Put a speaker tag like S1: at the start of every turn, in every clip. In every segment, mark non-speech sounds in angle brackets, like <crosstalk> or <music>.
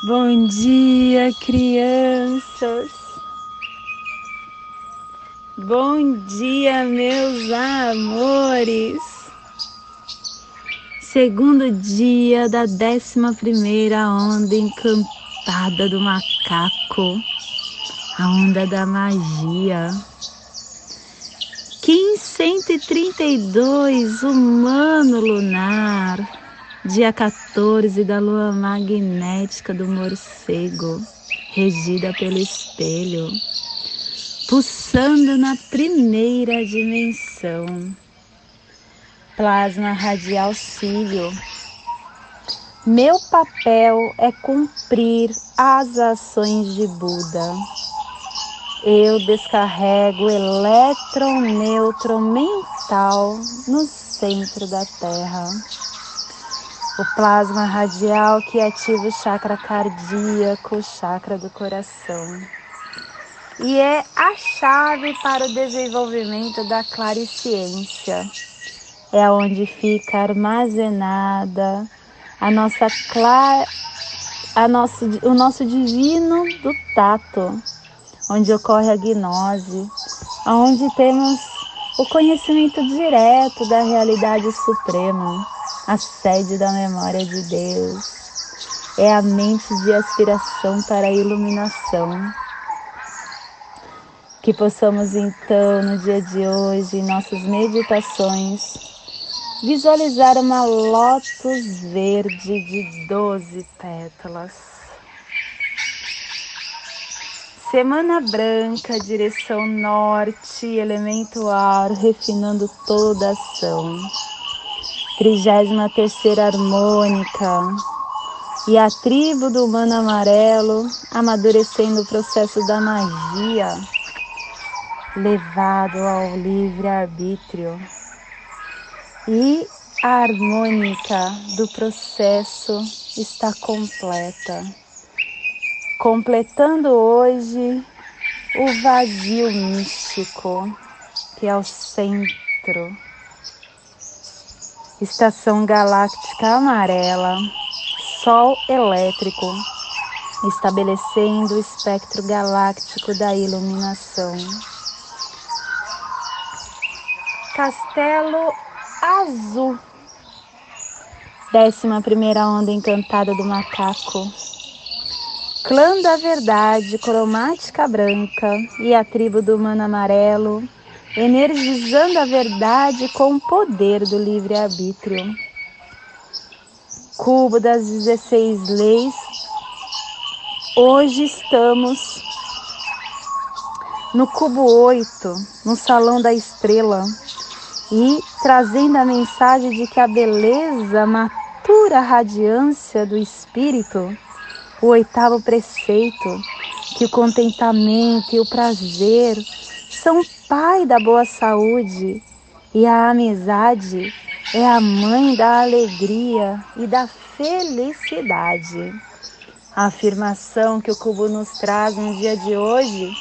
S1: Bom dia, crianças. Bom dia, meus amores. Segundo dia da décima primeira onda encantada do macaco, a onda da magia. Kim 132, humano lunar dia 14 da lua magnética do morcego, regida pelo espelho, pulsando na primeira dimensão. Plasma radial cílio. Meu papel é cumprir as ações de Buda. Eu descarrego elétron neutro mental no centro da Terra o plasma radial que ativa o chakra cardíaco, o chakra do coração. E é a chave para o desenvolvimento da clariciência. É onde fica armazenada a nossa clara, a nosso, o nosso divino do tato, onde ocorre a gnose, onde temos o conhecimento direto da realidade suprema a sede da memória de Deus. É a mente de aspiração para a iluminação. Que possamos então, no dia de hoje, em nossas meditações, visualizar uma lótus verde de 12 pétalas. Semana branca, direção norte, elemento ar, refinando toda a ação. Trigésima terceira harmônica. E a tribo do humano amarelo amadurecendo o processo da magia levado ao livre-arbítrio. E a harmônica do processo está completa, completando hoje o vazio místico que é o centro Estação galáctica amarela, Sol elétrico, estabelecendo o espectro galáctico da iluminação. Castelo Azul, décima primeira onda encantada do macaco. Clã da Verdade, cromática branca e a tribo do humano amarelo energizando a verdade com o poder do livre-arbítrio. Cubo das 16 leis, hoje estamos no cubo 8, no salão da estrela, e trazendo a mensagem de que a beleza matura a radiância do espírito, o oitavo preceito, que o contentamento e o prazer são pai da boa saúde e a amizade é a mãe da alegria e da felicidade. A afirmação que o cubo nos traz no dia de hoje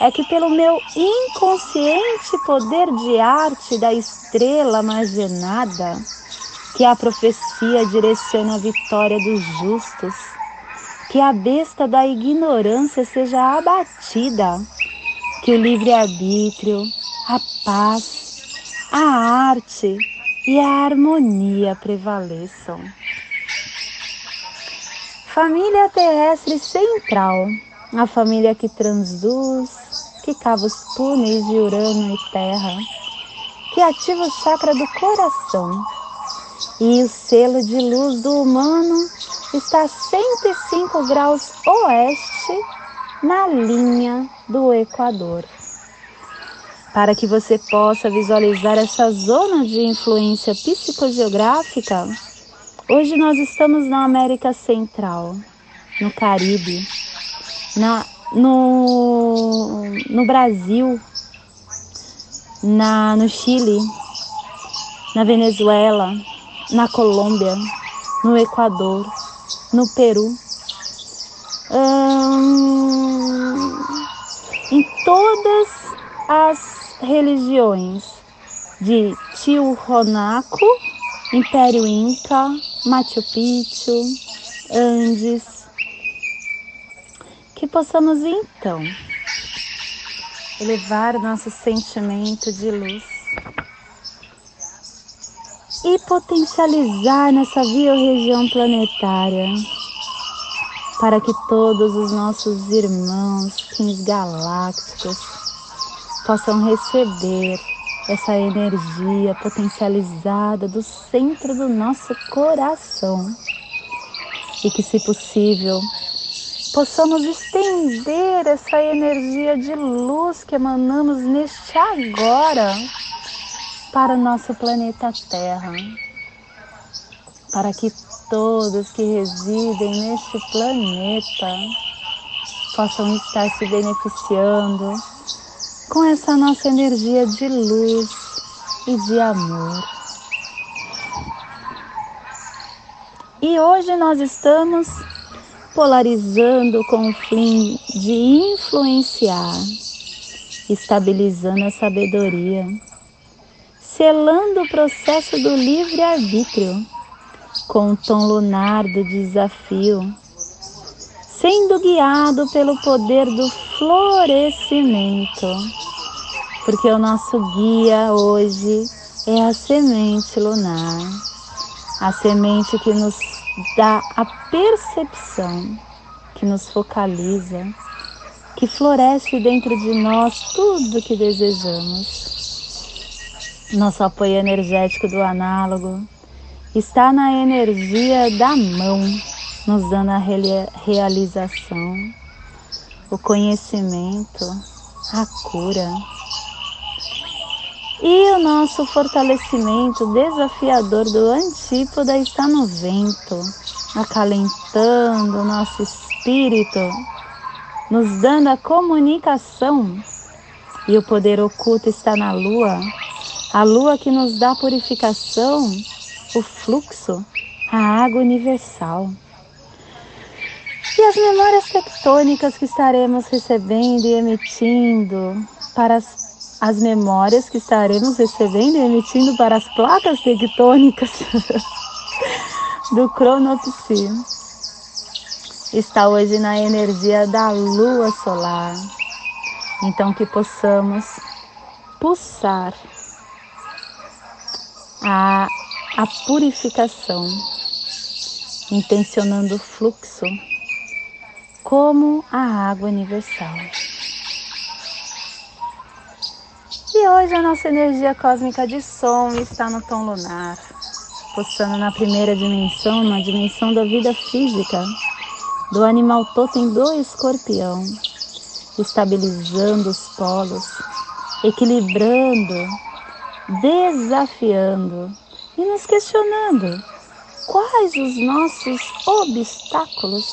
S1: é que pelo meu inconsciente poder de arte da estrela marginada, que a profecia direciona a vitória dos justos, que a besta da ignorância seja abatida que o livre-arbítrio, a paz, a arte e a harmonia prevaleçam. Família terrestre central, a família que transduz, que cava os túneis de Urano e Terra, que ativa o chakra do coração. E o selo de luz do humano está a 105 graus oeste na linha do Equador. Para que você possa visualizar essa zona de influência psicogeográfica, hoje nós estamos na América Central, no Caribe, na, no, no Brasil, na, no Chile, na Venezuela, na Colômbia, no Equador, no Peru. Hum, em todas as religiões de Tiwanaku, Império Inca, Machu Picchu, Andes, Que possamos então elevar nosso sentimento de luz e potencializar nessa biorregião planetária para que todos os nossos irmãos, fins galácticos, possam receber essa energia potencializada do centro do nosso coração. E que, se possível, possamos estender essa energia de luz que emanamos neste agora para o nosso planeta Terra, para que todos que residem neste planeta possam estar se beneficiando com essa nossa energia de luz e de amor. E hoje nós estamos polarizando com o fim de influenciar, estabilizando a sabedoria, selando o processo do livre-arbítrio com o tom lunar do desafio, sendo guiado pelo poder do florescimento, porque o nosso guia hoje é a semente lunar, a semente que nos dá a percepção, que nos focaliza, que floresce dentro de nós tudo o que desejamos. Nosso apoio energético do análogo está na energia da mão, nos dando a realização, o conhecimento, a cura. E o nosso fortalecimento desafiador do antípoda está no vento, acalentando o nosso espírito, nos dando a comunicação. E o poder oculto está na lua, a lua que nos dá purificação, o fluxo, a água universal. E as memórias tectônicas que estaremos recebendo e emitindo para as as memórias que estaremos recebendo e emitindo para as placas tectônicas <laughs> do cronopsi está hoje na energia da lua solar. Então que possamos pulsar a, a purificação, intencionando o fluxo como a água universal. E hoje a nossa energia cósmica de som está no tom lunar, postando na primeira dimensão, na dimensão da vida física, do animal totem do escorpião, estabilizando os polos, equilibrando, desafiando e nos questionando quais os nossos obstáculos,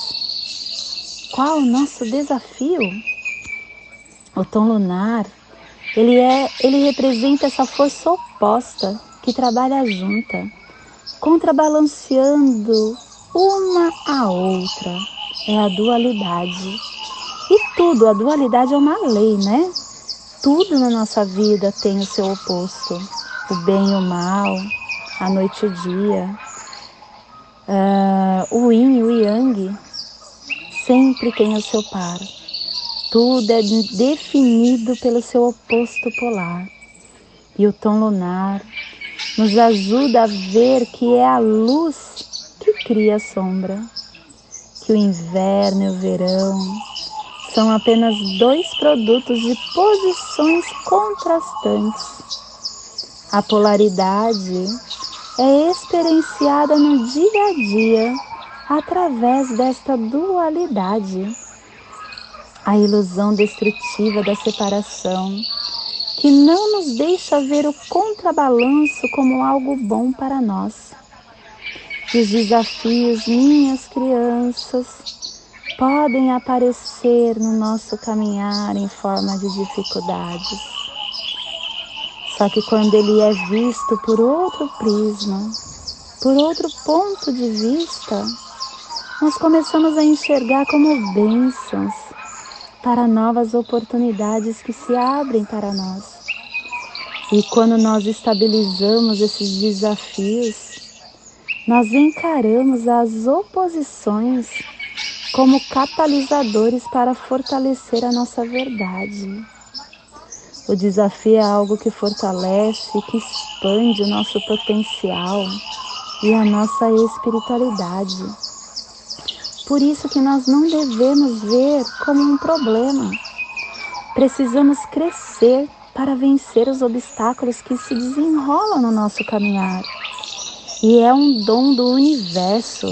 S1: qual o nosso desafio. O tom lunar ele é, ele representa essa força oposta que trabalha junta, contrabalanceando uma a outra. É a dualidade. E tudo, a dualidade é uma lei, né? Tudo na nossa vida tem o seu oposto. O bem e o mal, a noite e o dia, uh, o yin e o yang, sempre tem o seu par. Tudo é definido pelo seu oposto polar. E o tom lunar nos ajuda a ver que é a luz que cria a sombra, que o inverno e o verão são apenas dois produtos de posições contrastantes. A polaridade é experienciada no dia a dia através desta dualidade a ilusão destrutiva da separação, que não nos deixa ver o contrabalanço como algo bom para nós. Os desafios, minhas crianças, podem aparecer no nosso caminhar em forma de dificuldades. Só que quando ele é visto por outro prisma, por outro ponto de vista, nós começamos a enxergar como bênçãos, para novas oportunidades que se abrem para nós. E quando nós estabilizamos esses desafios, nós encaramos as oposições como catalisadores para fortalecer a nossa verdade. O desafio é algo que fortalece, que expande o nosso potencial e a nossa espiritualidade. Por isso que nós não devemos ver como um problema. Precisamos crescer para vencer os obstáculos que se desenrolam no nosso caminhar. E é um dom do universo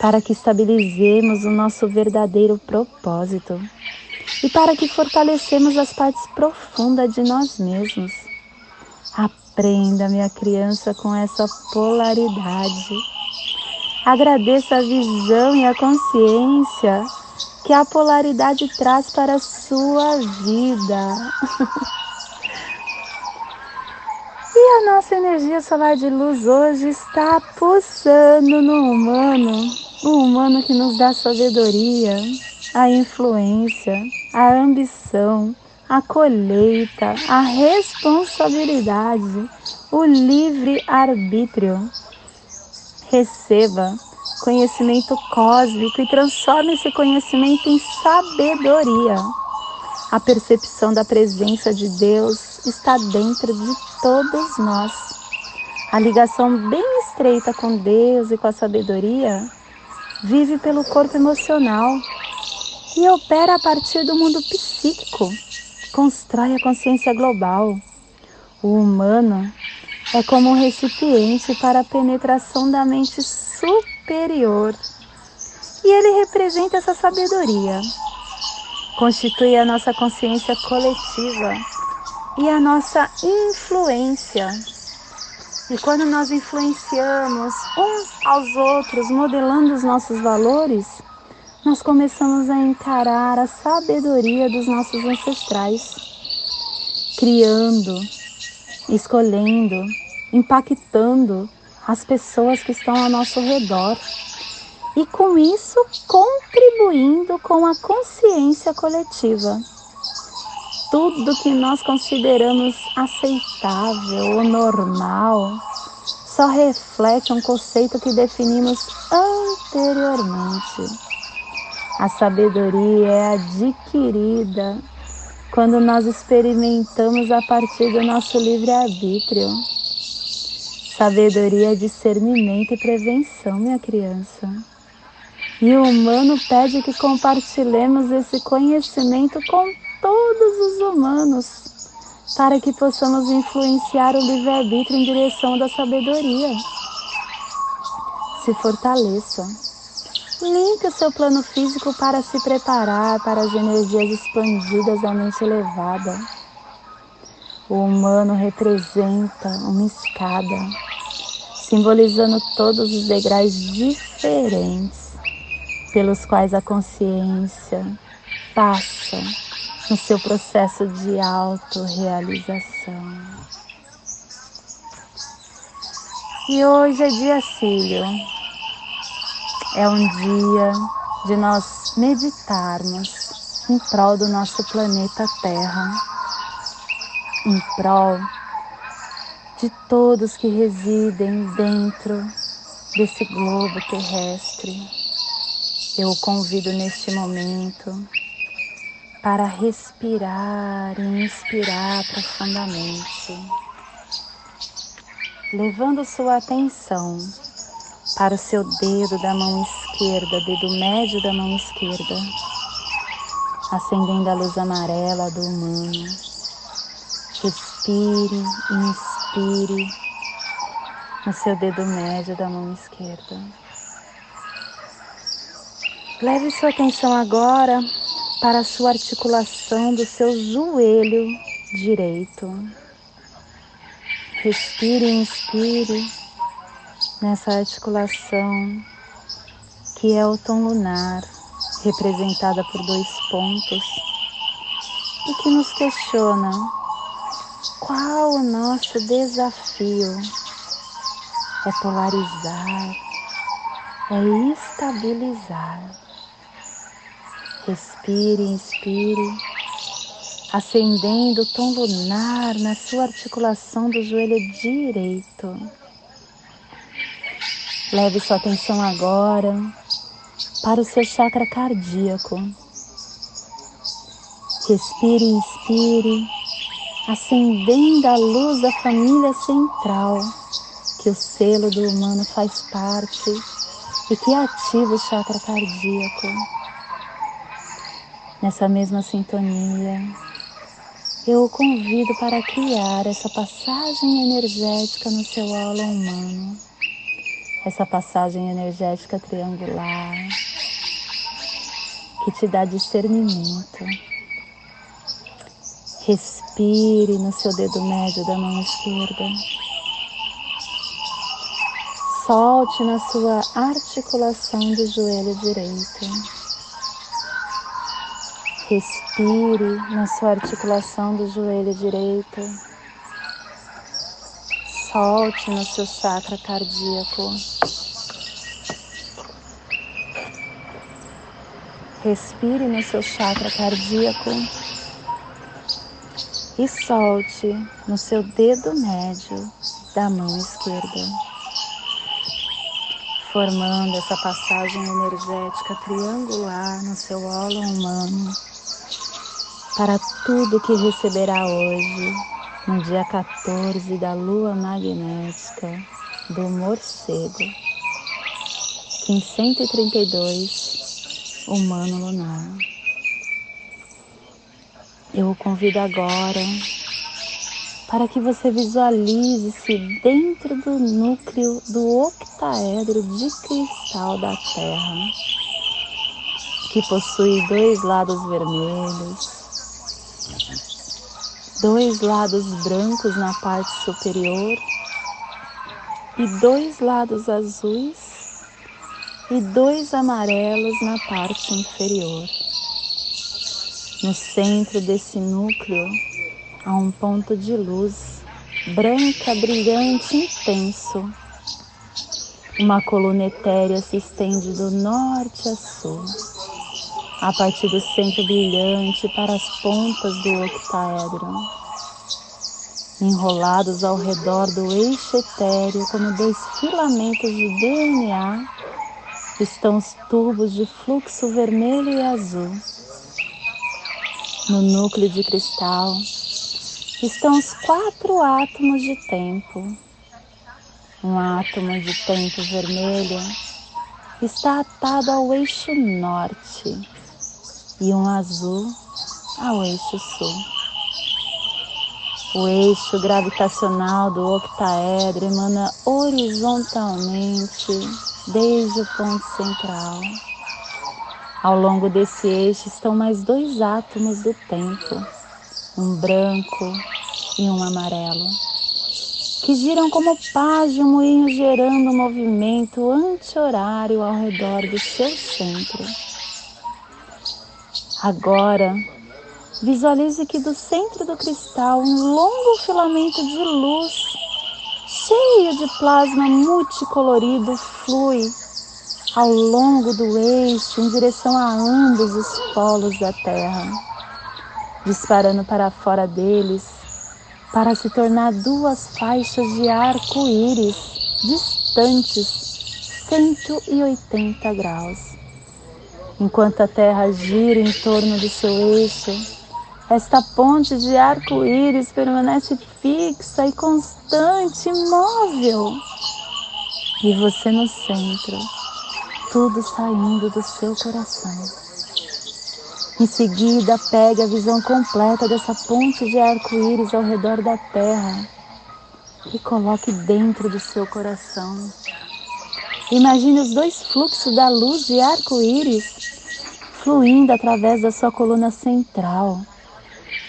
S1: para que estabilizemos o nosso verdadeiro propósito e para que fortalecemos as partes profundas de nós mesmos. Aprenda, minha criança, com essa polaridade. Agradeça a visão e a consciência que a polaridade traz para a sua vida. <laughs> e a nossa energia solar de luz hoje está pulsando no humano, o humano que nos dá sabedoria, a influência, a ambição, a colheita, a responsabilidade, o livre arbítrio. Receba conhecimento cósmico e transforme esse conhecimento em sabedoria. A percepção da presença de Deus está dentro de todos nós. A ligação bem estreita com Deus e com a sabedoria vive pelo corpo emocional e opera a partir do mundo psíquico constrói a consciência global. O humano é como um recipiente para a penetração da mente superior. E ele representa essa sabedoria. Constitui a nossa consciência coletiva e a nossa influência. E quando nós influenciamos uns aos outros, modelando os nossos valores, nós começamos a encarar a sabedoria dos nossos ancestrais, criando, escolhendo, impactando as pessoas que estão ao nosso redor e com isso contribuindo com a consciência coletiva. Tudo que nós consideramos aceitável ou normal só reflete um conceito que definimos anteriormente. A sabedoria é adquirida quando nós experimentamos a partir do nosso livre-arbítrio. Sabedoria é discernimento e prevenção, minha criança. E o humano pede que compartilhemos esse conhecimento com todos os humanos, para que possamos influenciar o livre-arbítrio em direção da sabedoria. Se fortaleça. Limpe o seu plano físico para se preparar para as energias expandidas da mente elevada. O humano representa uma escada, simbolizando todos os degraus diferentes pelos quais a consciência passa no seu processo de autorrealização. E hoje é dia filho é um dia de nós meditarmos em prol do nosso planeta Terra, em prol de todos que residem dentro desse globo terrestre. Eu o convido neste momento para respirar e inspirar profundamente, levando sua atenção para o seu dedo da mão esquerda, dedo médio da mão esquerda, acendendo a luz amarela do humano. Respire, inspire no seu dedo médio da mão esquerda. Leve sua atenção agora para a sua articulação do seu joelho direito. Respire e inspire nessa articulação que é o tom lunar, representada por dois pontos, e que nos questiona qual o nosso desafio é polarizar, é estabilizar. Respire, inspire, acendendo o tom lunar na sua articulação do joelho direito Leve sua atenção agora para o seu chakra cardíaco. Respire inspire, acendendo a luz da família central, que o selo do humano faz parte e que ativa o chakra cardíaco. Nessa mesma sintonia, eu o convido para criar essa passagem energética no seu aula humano, essa passagem energética triangular que te dá discernimento. Respire no seu dedo médio da mão esquerda. Solte na sua articulação do joelho direito. Respire na sua articulação do joelho direito. Solte no seu chakra cardíaco. Respire no seu chakra cardíaco e solte no seu dedo médio da mão esquerda, formando essa passagem energética triangular no seu óleo humano para tudo que receberá hoje, no dia 14 da lua magnética do morcego, Kim 132, humano lunar. Eu o convido agora para que você visualize-se dentro do núcleo do octaedro de cristal da Terra, que possui dois lados vermelhos, dois lados brancos na parte superior e dois lados azuis e dois amarelos na parte inferior. No centro desse núcleo há um ponto de luz branca, brilhante, intenso. Uma coluna etérea se estende do norte a sul a partir do centro brilhante para as pontas do octaedro, enrolados ao redor do eixo etéreo como dois filamentos de DNA, estão os tubos de fluxo vermelho e azul. No núcleo de cristal estão os quatro átomos de tempo. Um átomo de tempo vermelho está atado ao eixo norte e um azul ao eixo sul. O eixo gravitacional do octaedro emana horizontalmente desde o ponto central. Ao longo desse eixo estão mais dois átomos do tempo, um branco e um amarelo, que giram como pás de um moinho gerando um movimento anti-horário ao redor do seu centro. Agora, visualize que do centro do cristal um longo filamento de luz, cheio de plasma multicolorido, flui ao longo do eixo em direção a ambos os polos da Terra, disparando para fora deles para se tornar duas faixas de arco-íris distantes 180 graus. Enquanto a Terra gira em torno do seu eixo, esta ponte de arco-íris permanece fixa e constante, imóvel. E você no centro, tudo saindo do seu coração. Em seguida, pegue a visão completa dessa ponte de arco-íris ao redor da Terra e coloque dentro do seu coração. Imagine os dois fluxos da luz de arco-íris fluindo através da sua coluna central,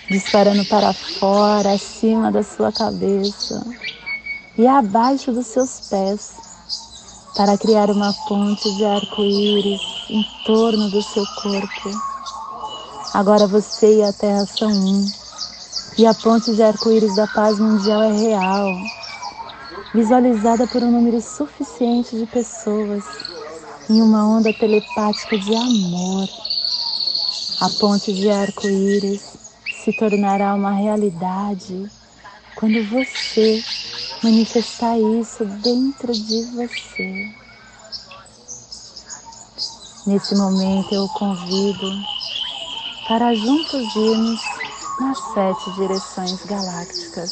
S1: disparando para fora, acima da sua cabeça e abaixo dos seus pés, para criar uma ponte de arco-íris em torno do seu corpo. Agora você e a Terra são um, e a ponte de arco-íris da paz mundial é real, visualizada por um número suficiente de pessoas em uma onda telepática de amor. A ponte de arco-íris se tornará uma realidade quando você manifestar isso dentro de você. Nesse momento eu o convido para juntos irmos nas sete direções galácticas,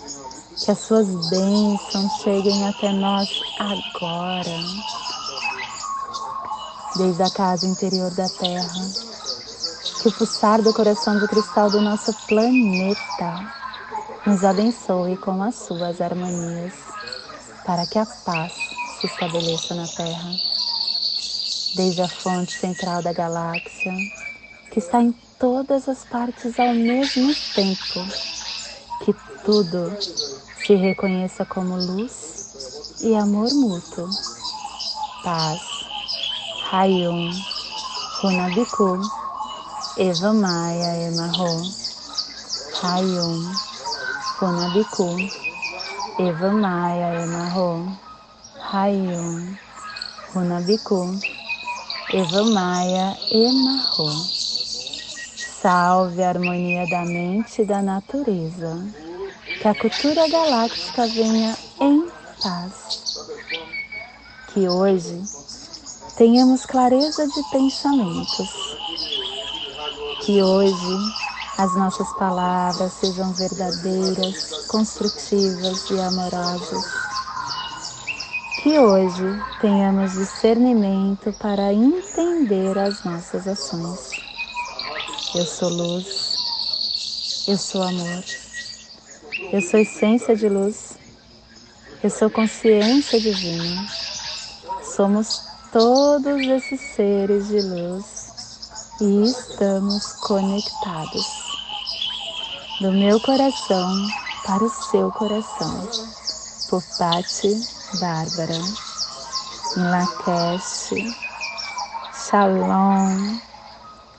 S1: que as suas bênçãos cheguem até nós agora. Desde a casa interior da Terra, que o pulsar do coração de cristal do nosso planeta nos abençoe com as suas harmonias, para que a paz se estabeleça na Terra. Desde a fonte central da galáxia, que está em todas as partes ao mesmo tempo, que tudo se reconheça como luz e amor mútuo. Paz. Hayum. Runabiku. Eva Maia Emarro. Hayum. Funabiku, Eva Maia Emarro, Rayum, Runabiku, Eva Maia Emarro. Salve a harmonia da mente e da natureza. Que a cultura galáctica venha em paz. Que hoje tenhamos clareza de pensamentos. Que hoje as nossas palavras sejam verdadeiras, construtivas e amorosas. Que hoje tenhamos discernimento para entender as nossas ações. Eu sou luz, eu sou amor, eu sou essência de luz, eu sou consciência divina. Somos todos esses seres de luz e estamos conectados do meu coração para o seu coração, por Patti Bárbara, Lakesh, Shalom,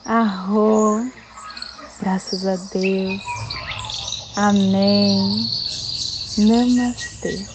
S1: Arro, graças a Deus, Amém, Namastê.